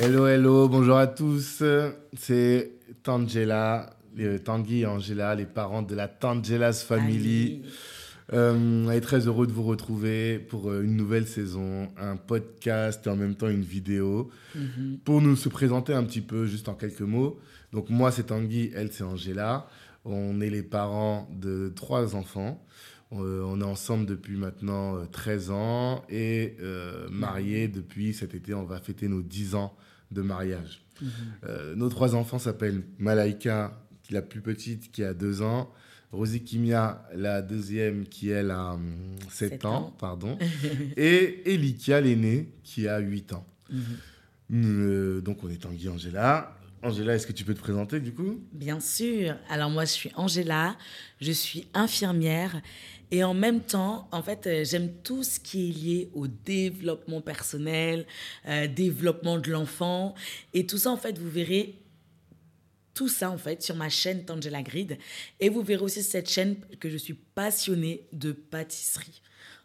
Hello, hello, bonjour à tous. C'est Tangela, euh, Tanguy et Angela, les parents de la Tangela's Family. Euh, on est très heureux de vous retrouver pour euh, une nouvelle saison, un podcast et en même temps une vidéo. Mhm. Pour nous se présenter un petit peu, juste en quelques mots. Donc moi c'est Tanguy, elle c'est Angela. On est les parents de trois enfants. Euh, on est ensemble depuis maintenant euh, 13 ans et euh, mariés depuis cet été. On va fêter nos 10 ans de mariage. Mhm. Euh, nos trois enfants s'appellent Malaika, la plus petite, qui a 2 ans. Rosie Kimia, la deuxième, qui elle a 7 Sept ans, ans. pardon. et Elikia, l'aînée, qui a 8 ans. Mhm. Euh, donc on est Tanguy Angela. Angela, est-ce que tu peux te présenter du coup? Bien sûr. Alors moi, je suis Angela, je suis infirmière. Et en même temps, en fait, euh, j'aime tout ce qui est lié au développement personnel, euh, développement de l'enfant. Et tout ça, en fait, vous verrez tout ça en fait sur ma chaîne Tangela Grid. Et vous verrez aussi cette chaîne que je suis passionnée de pâtisserie.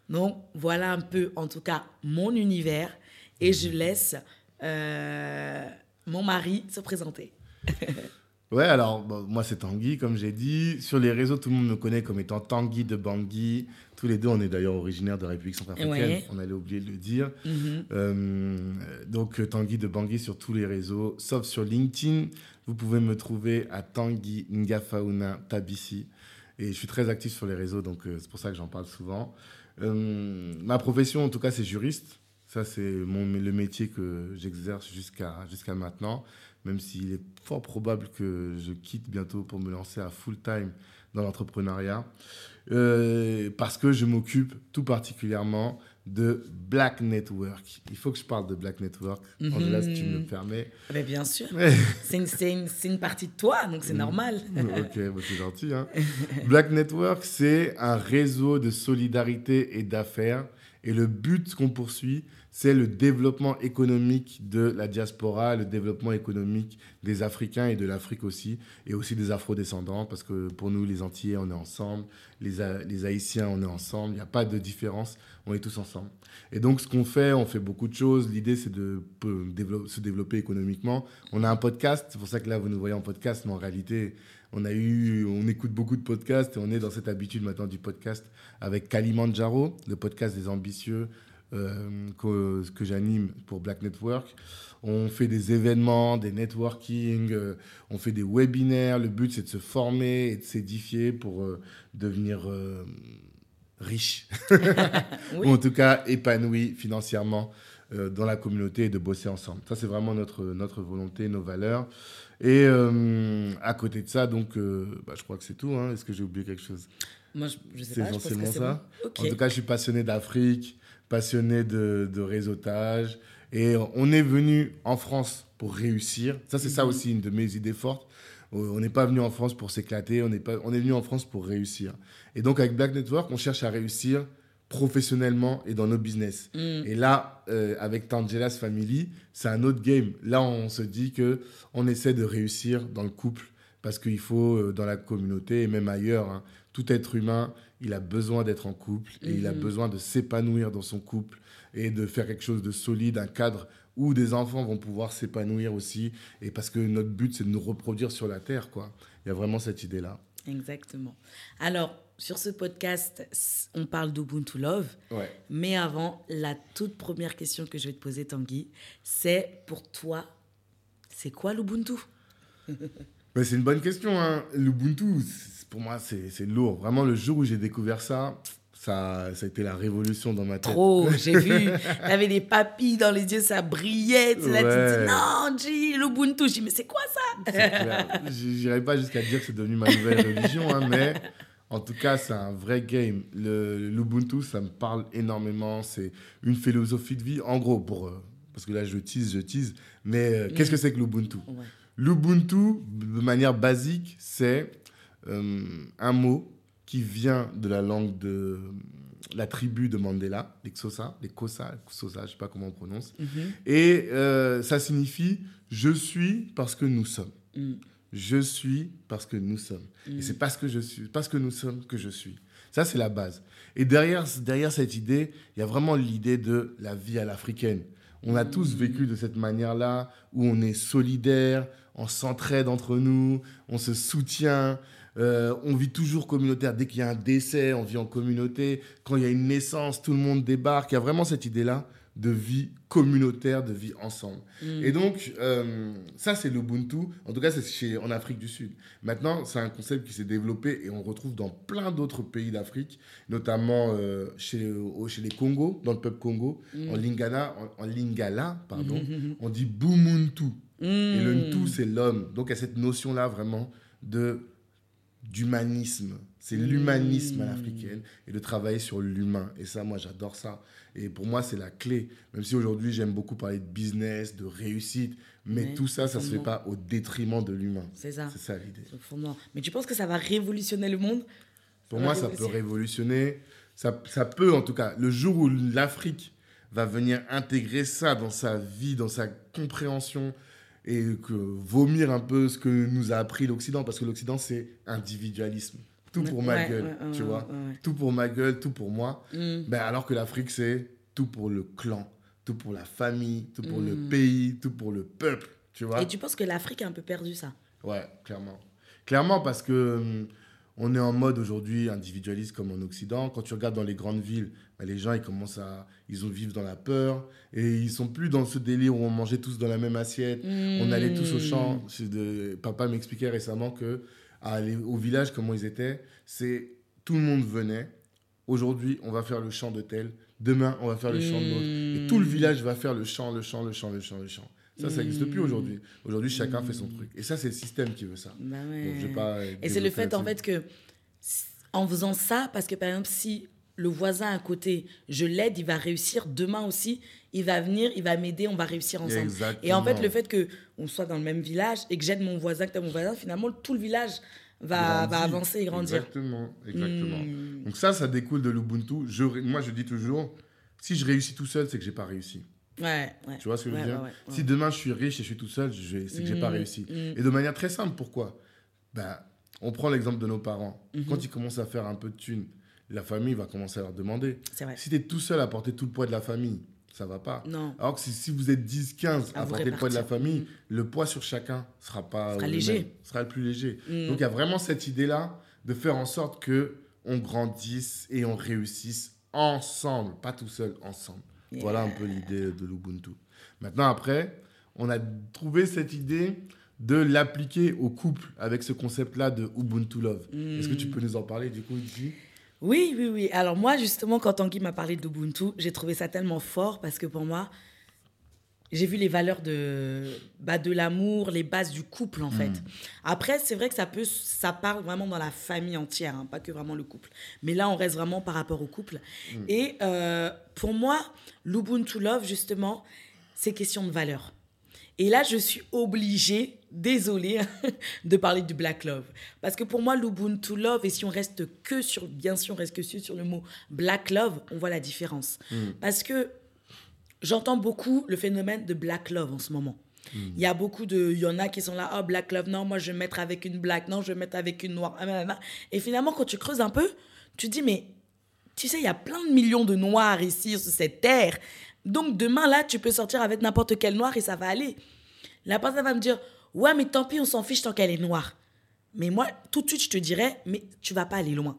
Donc voilà un peu en tout cas mon univers. Et je laisse euh, mon mari se présenter. Ouais, alors bon, moi c'est Tanguy, comme j'ai dit. Sur les réseaux, tout le monde me connaît comme étant Tanguy de Bangui. Tous les deux, on est d'ailleurs originaires de la République centrafricaine. Ouais. On allait oublier de le dire. Mhm. Euh, donc euh, Tanguy de Bangui sur tous les réseaux, sauf sur LinkedIn. Vous pouvez me trouver à Tanguy Ngafauna Tabissi. Et je suis très actif sur les réseaux, donc euh, c'est pour ça que j'en parle souvent. Euh, ma profession, en tout cas, c'est juriste. Ça, c'est mon, le métier que j'exerce jusqu'à jusqu'à maintenant, même s'il est fort probable que je quitte bientôt pour me lancer à full time dans l'entrepreneuriat. Euh, parce que je m'occupe tout particulièrement de Black Network. Il faut que je parle de Black Network. Mhm. Angela, si tu me le permets. Ben, bien sûr. C'est une, une- une partie de toi, donc c'est normal. ok, bon, c'est gentil. hein. Black Network, c'est un réseau de solidarité et d'affaires. Et le but qu'on poursuit, c'est le développement économique de la diaspora, le développement économique des Africains et de l'Afrique aussi, et aussi des Afro-descendants, parce que pour nous, les Antillais, on est ensemble, les, les Haïtiens, on est ensemble, il n'y a pas de différence, on est tous ensemble. Et donc, ce qu'on fait, on fait beaucoup de choses. L'idée, c'est de se développer économiquement. On a un podcast, c'est pour ça que là, vous nous voyez en podcast, mais en réalité, on a eu, on écoute beaucoup de podcasts et on est dans cette habitude maintenant du podcast avec Kalimandjaro, le podcast des ambitieux euh, que, que j'anime pour Black Network. On fait des événements, des networking, euh, on fait des webinaires. Le but, c'est de se former et de s'édifier pour euh, devenir riche, Oui. ou en tout cas épanoui financièrement dans la communauté et de bosser ensemble. Ça, c'est vraiment notre, notre volonté, nos valeurs. Et euh, à côté de ça, donc, euh, bah, je crois que c'est tout. hein. Est-ce que j'ai oublié quelque chose? Moi, je, je sais C'est pas, que essentiellement c'est ça. bon. En tout cas, je suis passionné d'Afrique, passionné de, de réseautage. Et on est venu en France pour réussir. Ça, c'est ça Mhm. aussi une de mes idées fortes. Euh, On n'est pas venu en France pour s'éclater, on est, pas, on est venu en France pour réussir. Et donc, avec Black Network, on cherche à réussir professionnellement et dans nos business. Mm. Et là, euh, avec Tangela's Family, c'est un autre game. Là, on se dit que on essaie de réussir dans le couple parce qu'il faut, euh, dans la communauté et même ailleurs, hein, tout être humain, il a besoin d'être en couple et il a Mhm. besoin de s'épanouir dans son couple et de faire quelque chose de solide, un cadre où des enfants vont pouvoir s'épanouir aussi. Et parce que notre but, c'est de nous reproduire sur la Terre, quoi. Il y a vraiment cette idée-là. Exactement. Alors, sur ce podcast, on parle d'Ubuntu Love. Ouais. Mais avant, la toute première question que je vais te poser, Tanguy, c'est pour toi, c'est quoi l'Ubuntu? Mais c'est une bonne question. Hein. L'Ubuntu, pour moi, c'est lourd. Vraiment, le jour où j'ai découvert ça, ça, ça a été la révolution dans ma tête. Trop, j'ai vu. T'avais des papilles dans les yeux, ça brillait. Tu, là, tu te Ouais. dis, non, G, l'Ubuntu. Je dis, mais c'est quoi ça? J'irai pas jusqu'à dire que c'est devenu ma nouvelle religion, hein, mais en tout cas, c'est un vrai game. L'Ubuntu, ça me parle énormément. C'est une philosophie de vie. En gros, pour, euh, parce que là, je tease, je tease, mais euh, qu'est-ce que c'est que l'Ubuntu? Ouais. L'Ubuntu, de manière basique, c'est euh, un mot qui vient de la langue de la tribu de Mandela, les Xhosa, les Kosa, Xhosa, je ne sais pas comment on prononce. Mhm. Et euh, ça signifie je suis parce que nous sommes. Mm. Je suis parce que nous sommes. Mm. Et c'est parce que je suis, parce que nous sommes que je suis. Ça, c'est la base. Et derrière, derrière cette idée, il y a vraiment l'idée de la vie à l'africaine. On a tous vécu de cette manière-là, où on est solidaire, on s'entraide entre nous, on se soutient, euh, on vit toujours communautaire. Dès qu'il y a un décès, on vit en communauté. Quand il y a une naissance, tout le monde débarque. Il y a vraiment cette idée-là de vie communautaire, de vie ensemble. Mm. Et donc, euh, ça, c'est l'Ubuntu. En tout cas, c'est chez- en Afrique du Sud. Maintenant, c'est un concept qui s'est développé et on retrouve dans plein d'autres pays d'Afrique, notamment euh, chez, au- chez les Congos, dans le peuple Congo. Mm. En, Lingala, en, en Lingala, pardon, Mhm. on dit Bumuntu. Et le Mm. Ntu, c'est l'homme. Donc, il y a cette notion-là vraiment de d'humanisme. C'est l'humanisme à Mm. l'africaine et de travailler sur l'humain. Et ça, moi, j'adore ça. Et pour moi, c'est la clé. Même si aujourd'hui, j'aime beaucoup parler de business, de réussite, mais Ouais, tout ça, ça se fait pas au détriment de l'humain. C'est ça. C'est ça l'idée. Mais tu penses que ça va révolutionner le monde? Pour moi, ça peut révolutionner. révolutionner. Ça, ça peut, en tout cas, le jour où l'Afrique va venir intégrer ça dans sa vie, dans sa compréhension, et que vomir un peu ce que nous a appris l'Occident, parce que l'Occident, c'est individualisme. Tout pour ma Ouais, gueule, ouais, tu ouais, vois. Tout pour ma gueule, tout pour moi. Mm. Ben, alors que l'Afrique, c'est tout pour le clan, tout pour la famille, tout pour le Mm. pays, tout pour le peuple, tu vois. Et tu penses que l'Afrique a un peu perdu ça? Ouais, clairement. Clairement parce que hum, on est en mode aujourd'hui individualiste comme en Occident. Quand tu regardes dans les grandes villes, bah, les gens ils commencent à ils ont vivent dans la peur et ils sont plus dans ce délire où on mangeait tous dans la même assiette. On allait tous au champ. Mm. De- Papa m'expliquait récemment que à aller au village comment ils étaient, c'est tout le monde venait. Aujourd'hui, on va faire le chant de tel. Demain, on va faire le chant de l'autre. Et tout le Mm. village va faire le chant, le chant, le chant, le chant, le chant. Ça, ça n'existe plus aujourd'hui. Aujourd'hui, chacun fait son truc. Et ça, c'est le système qui veut ça. Bah ouais. pas, Et c'est le fait en fait que en faisant ça, parce que par exemple, si le voisin à côté, je l'aide, il va réussir. Demain aussi, il va venir, il va m'aider, on va réussir ensemble. Exactement. Et en fait, le fait que on soit dans le même village et que j'aide mon voisin, que tu mon voisin, finalement, tout le village va, avancer et grandir. Exactement, exactement. Mm. Donc ça, ça découle de l'Ubuntu. Moi, je dis toujours, si je réussis tout seul, c'est que j'ai pas réussi. Ouais, ouais. Tu vois ce que je veux dire Si demain je suis riche et je suis tout seul, c'est que j'ai pas Mm, réussi. mm. Et de manière très simple, pourquoi? Bah, On prend l'exemple de nos parents. Mhm. Quand ils commencent à faire un peu de thunes, la famille va commencer à leur demander. Vrai. Si tu es tout seul à porter tout le poids de la famille, ça va pas. Non. Alors que si, si vous êtes 10, 15 À porter le poids de la famille, Mm. le poids sur chacun sera pas Sera le léger. même, sera le plus léger. Donc il y a vraiment cette idée-là de faire en sorte que on grandisse et on réussisse ensemble, pas tout seul, ensemble. Voilà un peu l'idée de l'Ubuntu. Maintenant, après, on a trouvé cette idée de l'appliquer au couple avec ce concept-là de Ubuntu Love. Est-ce que tu peux nous en parler du coup ici Oui, oui, oui. Alors moi, justement, quand Tanguy m'a parlé d'Ubuntu, j'ai trouvé ça tellement fort parce que pour moi, j'ai vu les valeurs de, bah, de l'amour, les bases du couple, en fait. Après, c'est vrai que ça, peut, ça parle vraiment dans la famille entière, hein, pas que vraiment le couple. Mais là, on reste vraiment par rapport au couple. Et euh, pour moi, l'Ubuntu Love, justement, c'est question de valeurs. Et là, je suis obligée, désolée, de parler du Black Love. Parce que pour moi, l'Ubuntu Love, et si on reste que sur, bien sûr, on reste que sur sur le mot Black Love, on voit la différence. Parce que j'entends beaucoup le phénomène de Black Love en ce moment. Il y a beaucoup de. Il y en a qui sont là, oh, Black Love, non, moi je vais mettre avec une black, non, je vais mettre avec une noire. ah. Et finalement, quand tu creuses un peu, tu dis, mais tu sais, il y a plein de millions de noirs ici sur cette terre. Donc demain, là, tu peux sortir avec n'importe quel noir et ça va aller. La personne va me dire, ouais, mais tant pis, on s'en fiche tant qu'elle est noire. Mais moi, tout de suite, je te dirais, mais tu vas pas aller loin.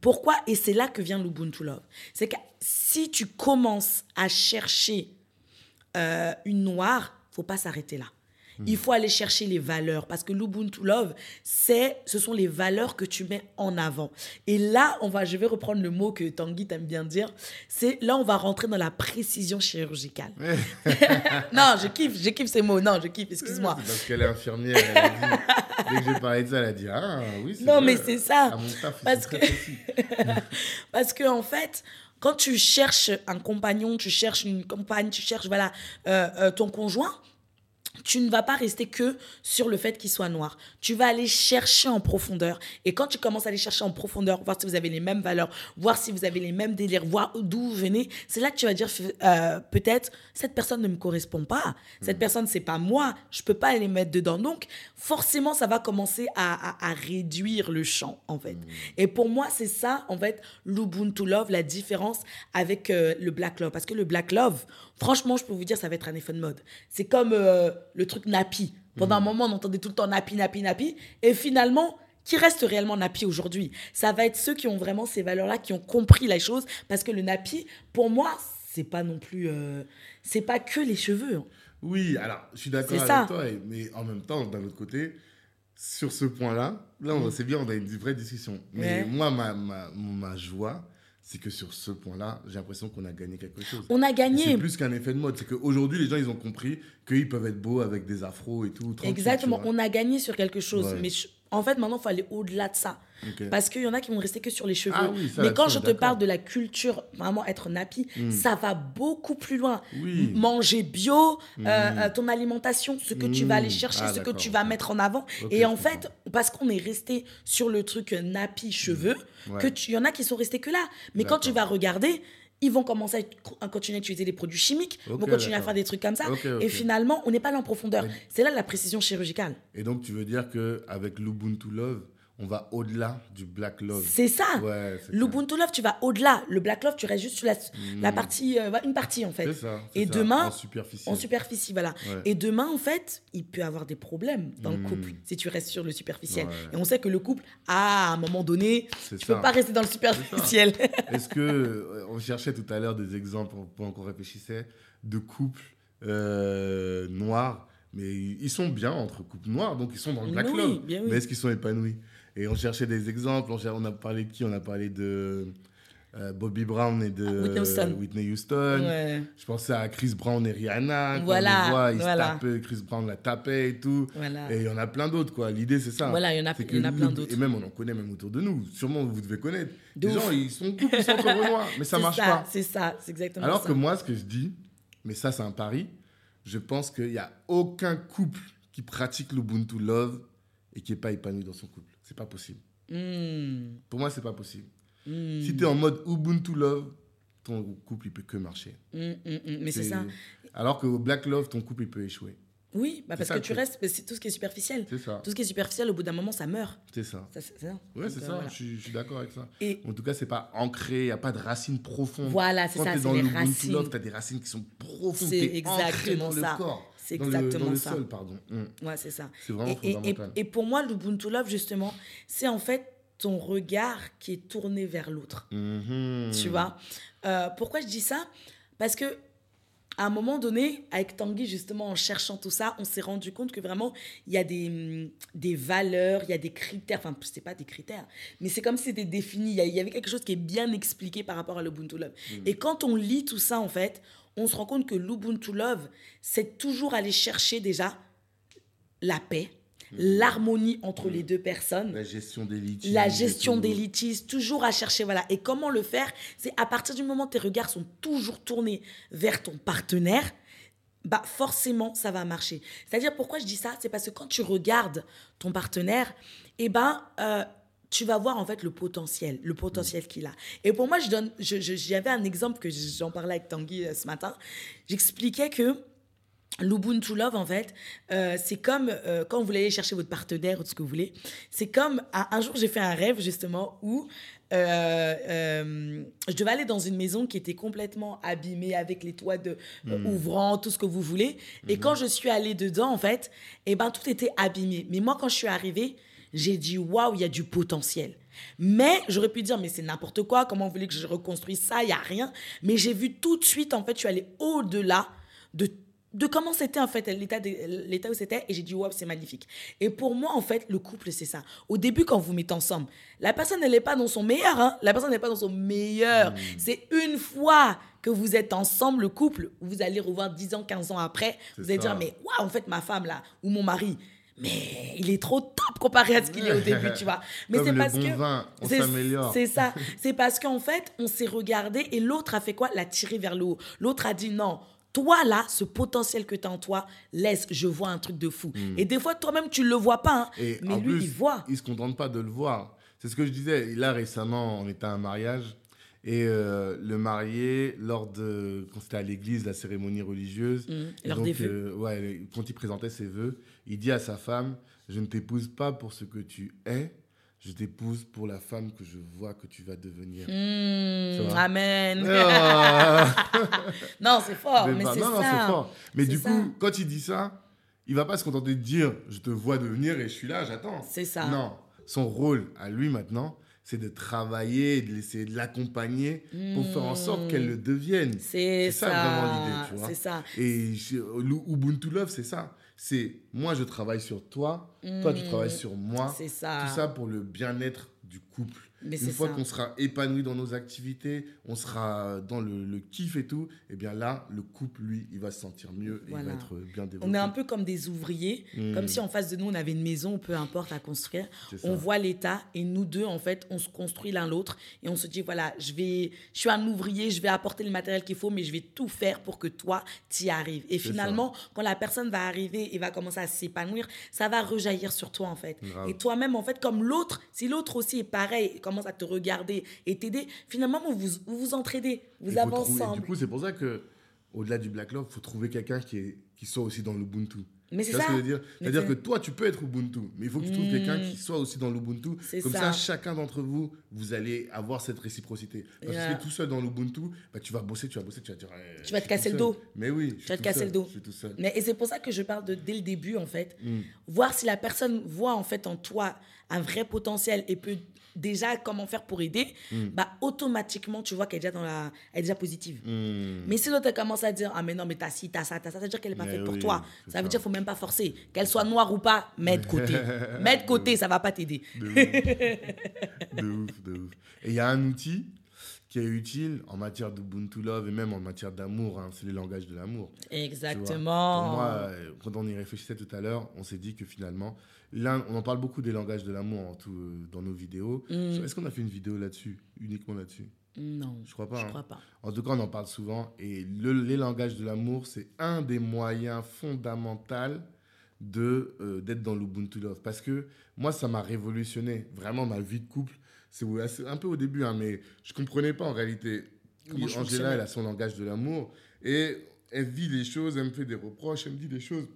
Pourquoi? Et c'est là que vient l'Ubuntu Love. C'est que si tu commences à chercher euh, une noire, faut pas s'arrêter là. Il faut aller chercher les valeurs parce que l'Ubuntu Love, c'est, ce sont les valeurs que tu mets en avant. Et là, on va, je vais reprendre le mot que Tanguy t'aime bien dire. C'est là, on va rentrer dans la précision chirurgicale. non, je kiffe, je kiffe ces mots. Non, je kiffe. Excuse-moi. Parce qu'elle est infirmière. Elle a dit, dès que j'ai parlé de ça, elle a dit Ah oui, c'est Non, vrai. mais c'est ça. À mon taf, ils Parce que-. Parce que en fait, quand tu cherches un compagnon, tu cherches une compagne, tu cherches voilà euh, euh, ton conjoint, tu ne vas pas rester que sur le fait qu'il soit noir. Tu vas aller chercher en profondeur. Et quand tu commences à aller chercher en profondeur, voir si vous avez les mêmes valeurs, voir si vous avez les mêmes délires, voir d'où vous venez, c'est là que tu vas dire euh, peut-être cette personne ne me correspond pas. Cette mm. personne, c'est pas moi. Je peux pas les mettre dedans. Donc, forcément, ça va commencer à, réduire le champ, en fait. Mm. Et pour moi, c'est ça, en fait, l'Ubuntu Love, la différence avec euh, le Black Love. Parce que le Black Love, franchement, je peux vous dire, ça va être un effet de mode. C'est comme. Euh, le truc nappy. Pendant un mhm. moment, on entendait tout le temps nappy, nappy, nappy. Et finalement, qui reste réellement nappy aujourd'hui? Ça va être ceux qui ont vraiment ces valeurs-là, qui ont compris la chose. Parce que le nappy, pour moi, c'est pas non plus. Euh, c'est pas que les cheveux. Hein. Oui, alors, je suis d'accord avec toi. Mais en même temps, d'un autre côté, sur ce point-là, là, on mm. c'est bien, on a une vraie discussion. Mais moi, ma, ma, ma joie, c'est que sur ce point-là, j'ai l'impression qu'on a gagné quelque chose. On a gagné. C'est plus qu'un effet de mode. C'est qu'aujourd'hui, les gens, ils ont compris qu'ils peuvent être beaux avec des afros et tout. Exactement. On a gagné sur quelque chose. Mais en fait, maintenant, il faut aller au-delà de ça. Parce qu'il y en a qui vont rester que sur les cheveux. Ah mais quand je te parle de la culture, vraiment être nappy, hmm. ça va beaucoup plus loin. Manger bio, euh, hmm. euh, ton alimentation, ce que tu vas aller hmm. chercher, ah, ce que tu vas mettre en avant. et en fait, parce qu'on est resté sur le truc nappy cheveux, que tu y en a qui sont restés que là. Mais quand tu vas regarder, ils vont commencer à, continuer à utiliser des produits chimiques, ils vont continuer à faire des trucs comme ça. Et finalement, on n'est pas là en profondeur. C'est là la précision chirurgicale. Et donc, tu veux dire qu'avec l'Ubuntu Love, on va au-delà du Black Love. C'est ça. L'Ubuntu Love, tu vas au-delà. Le Black Love, tu restes juste sur la, la hmm. partie, euh, une partie en fait. Ça, et demain, en superficie. En superficie, voilà. Et demain, en fait, il peut avoir des problèmes dans le hmm. couple si tu restes sur le superficiel. Et on sait que le couple, à un moment donné, tu ne peux pas rester dans le superficiel. Est-ce que euh, on cherchait tout à l'heure des exemples pendant qu'on réfléchissait de couples euh, noirs mais ils sont bien entre couples noirs, donc ils sont dans le Black Love. Mais est-ce qu'ils sont épanouis? Et on cherchait des exemples. On, a parlé de qui? On a parlé de euh, Bobby Brown et de Whitney Houston. Je pensais à Chris Brown et Rihanna. Voilà. On voit, ils voilà. Chris Brown la tapait et tout. Et il y en a plein d'autres, quoi. L'idée, c'est ça. Voilà, il y en a, plein d'autres. Et même, on en connaît même autour de nous. Sûrement, vous devez connaître. Des gens, ils sont couples, ils sont noirs, mais ça marche pas. C'est ça, c'est exactement Alors ça. Alors que moi, ce que je dis, mais ça, c'est un pari, je pense qu'il n'y a aucun couple qui pratique l'Ubuntu Love et qui n'est pas épanoui dans son couple. C'est pas possible. Hmm. Pour moi, c'est pas possible. Hmm. Si tu es en mode Ubuntu Love, ton couple, il peut que marcher. Hmm, mais c'est ça. Alors que Black Love, ton couple, il peut échouer. Oui, bah parce que tu restes, c'est tout ce qui est superficiel. C'est ça. Tout ce qui est superficiel, au bout d'un moment, ça meurt. C'est ça. c'est ça. Ouais, c'est ça. Euh, je, suis d'accord avec ça. Et en tout cas, c'est pas ancré, il n'y a pas de racines profondes. Voilà, c'est ça. Quand tu es dans le racines. Love, tu as des racines qui sont profondes. C'est exactement ça. Le corps. C'est exactement dans le, ça. Sol, pardon. Mm. Ouais, c'est ça. C'est vraiment et, fondamental. Et, et, pour moi, l'Ubuntu Love, justement, c'est en fait ton regard qui est tourné vers l'autre. Mm-hmm. Tu vois? Euh, Pourquoi je dis ça? Parce que à un moment donné, avec Tanguy, justement, en cherchant tout ça, on s'est rendu compte que vraiment, il y a des, mm, des valeurs, il y a des critères. Enfin, ce pas des critères, mais c'est comme si c'était défini. Il y avait quelque chose qui est bien expliqué par rapport à l'Ubuntu Love. Mm. Et quand on lit tout ça, en fait, on se rend compte que l'Ubuntu Love, c'est toujours aller chercher déjà la paix, mhm. l'harmonie entre les deux personnes. La gestion des litiges. La gestion des litiges, toujours à chercher, voilà. Et comment le faire? C'est à partir du moment où tes regards sont toujours tournés vers ton partenaire, bah forcément, ça va marcher. C'est-à-dire, pourquoi je dis ça? C'est parce que quand tu regardes ton partenaire, eh ben, euh, tu vas voir en fait le potentiel, le potentiel qu'il a. Et pour moi, je donne, j'avais un exemple que j'en parlais avec Tanguy euh, ce matin. J'expliquais que l'Ubuntu Love, en fait, euh, c'est comme euh, quand vous voulez aller chercher votre partenaire ou ce que vous voulez. C'est comme un, jour, j'ai fait un rêve justement où je devais aller dans une maison qui était complètement abîmée avec les toits de, hmm. ouvrants, tout ce que vous voulez. Et hmm. quand je suis allée dedans, en fait, et eh ben, tout était abîmé. Mais moi, quand je suis arrivée, j'ai dit waouh, il y a du potentiel. Mais j'aurais pu dire, mais c'est n'importe quoi, comment vous voulez que je reconstruise ça, il n'y a rien. Mais j'ai vu tout de suite, en fait, je suis allée au-delà de, de comment c'était, en fait, l'état où c'était, et j'ai dit, waouh, c'est magnifique. Et pour moi, en fait, le couple, c'est ça. Au début, quand vous mettez ensemble, la personne, elle n'est pas dans son meilleur, hein. la personne n'est pas dans son meilleur. Hmm. C'est une fois que vous êtes ensemble, le couple, vous allez revoir 10 ans, 15 ans après, vous allez dire, mais waouh, en fait, ma femme, là, ou mon mari, mais il est trop top comparé à ce qu'il est au début, tu vois. Mais c'est parce bon que vin, on s'améliore. C'est ça. C'est parce qu'en fait, on s'est regardé et l'autre a fait quoi? L'a tiré vers le haut. L'autre a dit non. toi là, ce potentiel que tu as en toi, laisse, je vois un truc de fou. Et des fois, toi-même, tu le vois pas, hein, Hmm. Et mais lui, plus, il voit. Il se contente pas de le voir. C'est ce que je disais. Là, récemment, on était à un mariage. Et euh, le marié, lors de. Quand c'était à l'église, la cérémonie religieuse. Et Lors donc, des vœux. euh, ouais, quand il présentait ses vœux, il dit à sa femme Je ne t'épouse pas pour ce que tu es, je t'épouse pour la femme que je vois que tu vas devenir. Va? amen. Ah non, c'est fort, Mais mais c'est ça. fort. Mais du ça. coup, quand il dit ça, il va pas se contenter de dire je te vois devenir et je suis là, j'attends. C'est ça. Non, son rôle à lui maintenant, c'est de travailler, de l'essayer de l'accompagner pour faire en sorte qu'elle le devienne. Hmm. C'est ça, ça. vraiment l'idée, tu vois. C'est ça. Et Ubuntu Love, c'est ça. C'est moi, je travaille sur toi, toi, tu travailles sur moi. C'est ça. Tout ça pour le bien-être du couple. Mais Une fois qu'on sera épanoui dans nos activités, on sera dans le, le kiff et tout, et bien là, le couple, lui, il va se sentir mieux et il va être bien développé. On est un peu comme des ouvriers, Mm. comme si en face de nous, on avait une maison, peu importe, à construire. On voit l'état et nous deux, en fait, on se construit l'un l'autre et on se dit, voilà, je, vais, je suis un ouvrier, je vais apporter le matériel qu'il faut, mais je vais tout faire pour que toi, tu y arrives. Et finalement, quand la personne va arriver et va commencer à s'épanouir, ça va rejaillir sur toi, en fait. Et toi-même, en fait, comme l'autre, si l'autre aussi est pareil, commence à te regarder et t'aider, finalement, vous vous, vous vous entraidez, vous trouver- ensemble. Du coup, c'est pour ça que, au-delà du Black Love, il faut trouver quelqu'un qui, est, qui soit aussi dans l'Ubuntu. Mais c'est Tu ça. ce que je veux dire Mais C'est-à-dire c'est- que toi, tu peux être Ubuntu, mais il faut que tu trouves Mm. quelqu'un qui soit aussi dans l'Ubuntu. Comme ça. ça. chacun d'entre vous, vous allez avoir cette réciprocité. Parce Yeah. que si tu es tout seul dans l'Ubuntu, bah, tu vas bosser, tu vas bosser, tu vas dire. eh, Tu vas te casser le dos. Mais oui, je vas te casser seul, le dos. Je suis tout seul. Mais, et c'est pour ça que je parle de dès le début, en fait. Mm. Voir si la personne voit en fait en toi un vrai potentiel et peut déjà comment faire pour aider, bah automatiquement tu vois qu'elle est déjà dans la, elle est déjà positive. Mais si l'autre commence à dire ah mais non mais t'as ci t'as ça t'as ça, ça veut dire qu'elle est pas Mais faite pour toi. Ça veut dire faut même pas forcer. Qu'elle soit noire ou pas, mets de côté. mets de côté, ça va pas t'aider. De ouf. de ouf, de ouf. Et il y a un outil qui est utile en matière d'Ubuntu Love et même en matière d'amour, hein, c'est le langage de l'amour. Exactement. Pour moi, euh, quand on y réfléchissait tout à l'heure, on s'est dit que finalement, l'un, on en parle beaucoup des langages de l'amour euh, dans nos vidéos. Mm. Est-ce qu'on a fait une vidéo là-dessus, uniquement là-dessus? Non, Je crois pas. Je hein. crois pas. En tout cas, on en parle souvent. Et le- les langages de l'amour, c'est un des moyens fondamentaux de, euh, d'être dans l'Ubuntu Love. Parce que moi, ça m'a révolutionné vraiment ma vie de couple. C'est un peu au début, hein, mais je comprenais pas en réalité. Comment Angela, elle a son langage de l'amour. Et elle vit les choses, elle me fait des reproches, elle me dit des choses.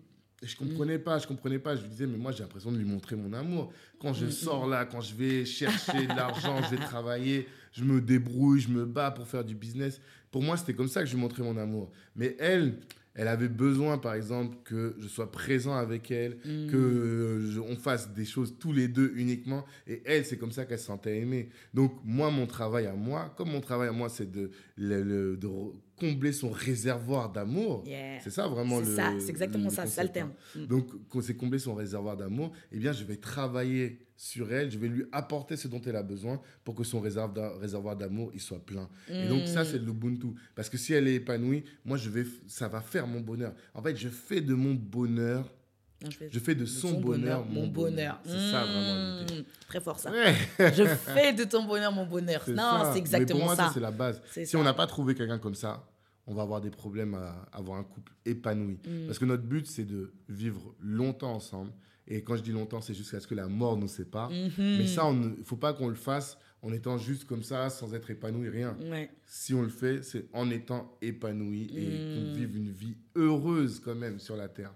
Je comprenais pas, je comprenais pas. Je lui disais, mais moi, j'ai l'impression de lui montrer mon amour. Quand je sors là, quand je vais chercher de l'argent, je vais travailler, je me débrouille, je me bats pour faire du business. Pour moi, c'était comme ça que je lui montrais mon amour. Mais elle, elle avait besoin, par exemple, que je sois présent avec elle, Mm. que je- on fasse des choses tous les deux uniquement. Et elle, c'est comme ça qu'elle se sentait aimée. Donc, moi, mon travail à moi, comme mon travail à moi, c'est de, le- le- de combler son réservoir d'amour. Yeah. C'est ça vraiment C'est le. ça, c'est exactement le ça, c'est ça le concept, terme. hein. Mm. Donc, quand c'est combler son réservoir d'amour, eh bien, je vais travailler sur elle, je vais lui apporter ce dont elle a besoin pour que son réservoir d'amour il soit plein. Et donc, Mm. ça, c'est de l'Ubuntu. Parce que si elle est épanouie, moi, je vais, ça va faire mon bonheur. En fait, je fais de mon bonheur, Non, je fais- je fais de son, bonheur, mon bonheur. C'est ça vraiment l'idée. Mm, Très fort ça. Ouais. je fais de ton bonheur mon bonheur. C'est Non, c'est Mais exactement pour moi, ça. ça, c'est la base. Si ça. on n'a pas trouvé quelqu'un comme ça, on va avoir des problèmes à avoir un couple épanoui. Mm. Parce que notre but, c'est de vivre longtemps ensemble. Et quand je dis longtemps, c'est jusqu'à ce que la mort nous sépare. Mhm. Mais ça, il ne faut pas qu'on le fasse en étant juste comme ça, sans être épanoui, rien. Ouais. Si on le fait, c'est en étant épanoui et Mm. qu'on vive une vie heureuse quand même sur la Terre.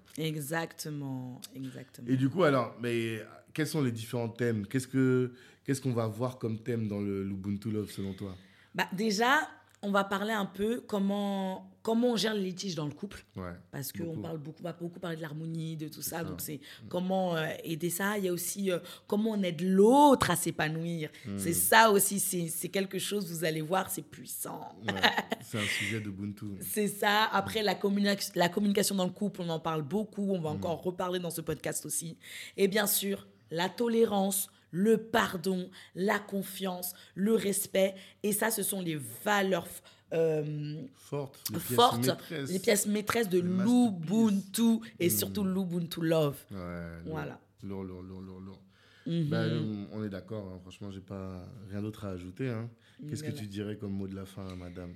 Exactement, exactement. Et du coup, alors, mais quels sont les différents thèmes? Qu'est-ce que qu'est-ce qu'on va voir comme thème dans le l'Ubuntu Love selon toi? Bah, déjà, on va parler un peu comment, comment on gère les litiges dans le couple. Ouais. Parce qu'on parle beaucoup, on va beaucoup parler de l'harmonie, de tout ça. ça. Donc, c'est comment euh, aider ça. Il y a aussi euh, comment on aide l'autre à s'épanouir. Hmm. C'est ça aussi, c'est quelque chose, vous allez voir, c'est puissant. Ouais, c'est un sujet d'Ubuntu. C'est ça. Après, la, communi- la communication dans le couple, on en parle beaucoup. On Mm. va encore reparler dans ce podcast aussi. Et bien sûr, la tolérance, le pardon, la confiance, le respect. Et ça, ce sont les valeurs euh, Forte, les pièces fortes, maîtresses. les pièces maîtresses de l'Ubuntu et Mm. surtout l'Ubuntu Love. Ouais, Voilà. Lourd, lourd, lourd, lourd, lourd. Mhm. Bah, euh, on est d'accord, hein. franchement, j'ai pas rien d'autre à ajouter. hein. Qu'est-ce que tu dirais comme mot de la fin, madame?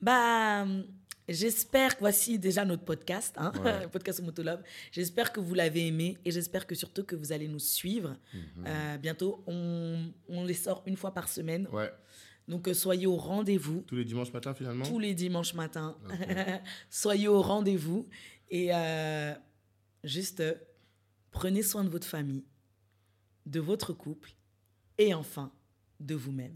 Bah, J'espère que voici déjà notre podcast, hein, le podcast Motolove. J'espère que vous l'avez aimé et j'espère que surtout que vous allez nous suivre. Mhm. Euh, bientôt, on, on, les sort une fois par semaine. Ouais. Donc, euh, soyez au rendez-vous. Tous les dimanches matins, finalement Tous les dimanches matins. soyez au rendez-vous. Et euh, juste, prenez soin de votre famille, de votre couple et enfin, de vous-même.